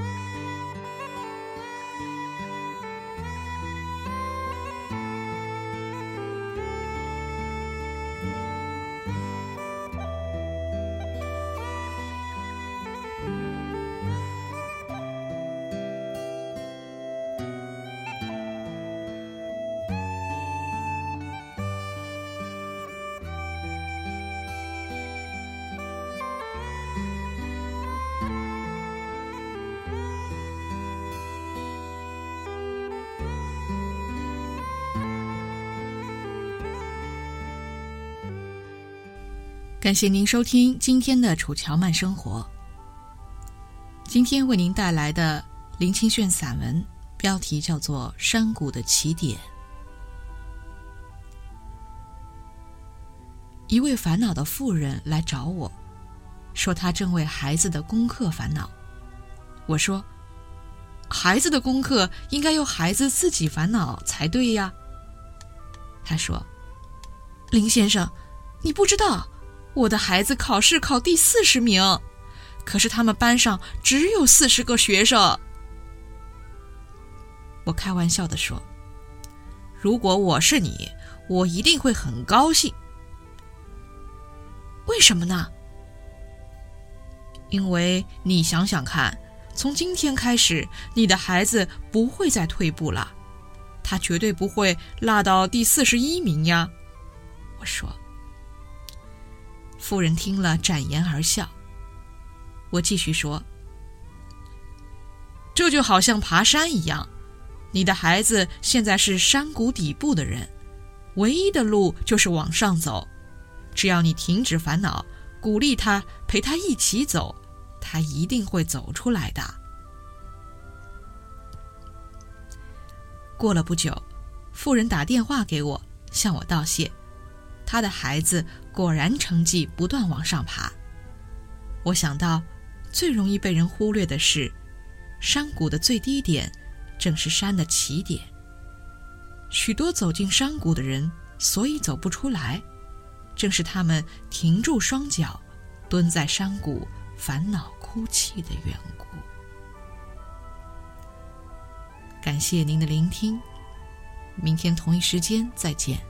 Yeah. 感谢您收听今天的《楚乔慢生活》。今天为您带来的林清炫散文，标题叫做《山谷的起点》。一位烦恼的妇人来找我，说她正为孩子的功课烦恼。我说：“孩子的功课应该由孩子自己烦恼才对呀。”他说：“林先生，你不知道。”我的孩子考试考第四十名，可是他们班上只有四十个学生。我开玩笑的说：“如果我是你，我一定会很高兴。为什么呢？因为你想想看，从今天开始，你的孩子不会再退步了，他绝对不会落到第四十一名呀。”我说。夫人听了，展颜而笑。我继续说：“这就好像爬山一样，你的孩子现在是山谷底部的人，唯一的路就是往上走。只要你停止烦恼，鼓励他，陪他一起走，他一定会走出来的。”过了不久，夫人打电话给我，向我道谢。他的孩子果然成绩不断往上爬。我想到，最容易被人忽略的是，山谷的最低点，正是山的起点。许多走进山谷的人，所以走不出来，正是他们停住双脚，蹲在山谷烦恼哭泣的缘故。感谢您的聆听，明天同一时间再见。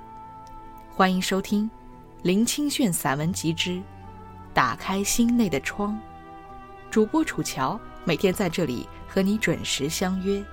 欢迎收听林清炫散文集之《打开心内的窗》，主播楚乔每天在这里和你准时相约。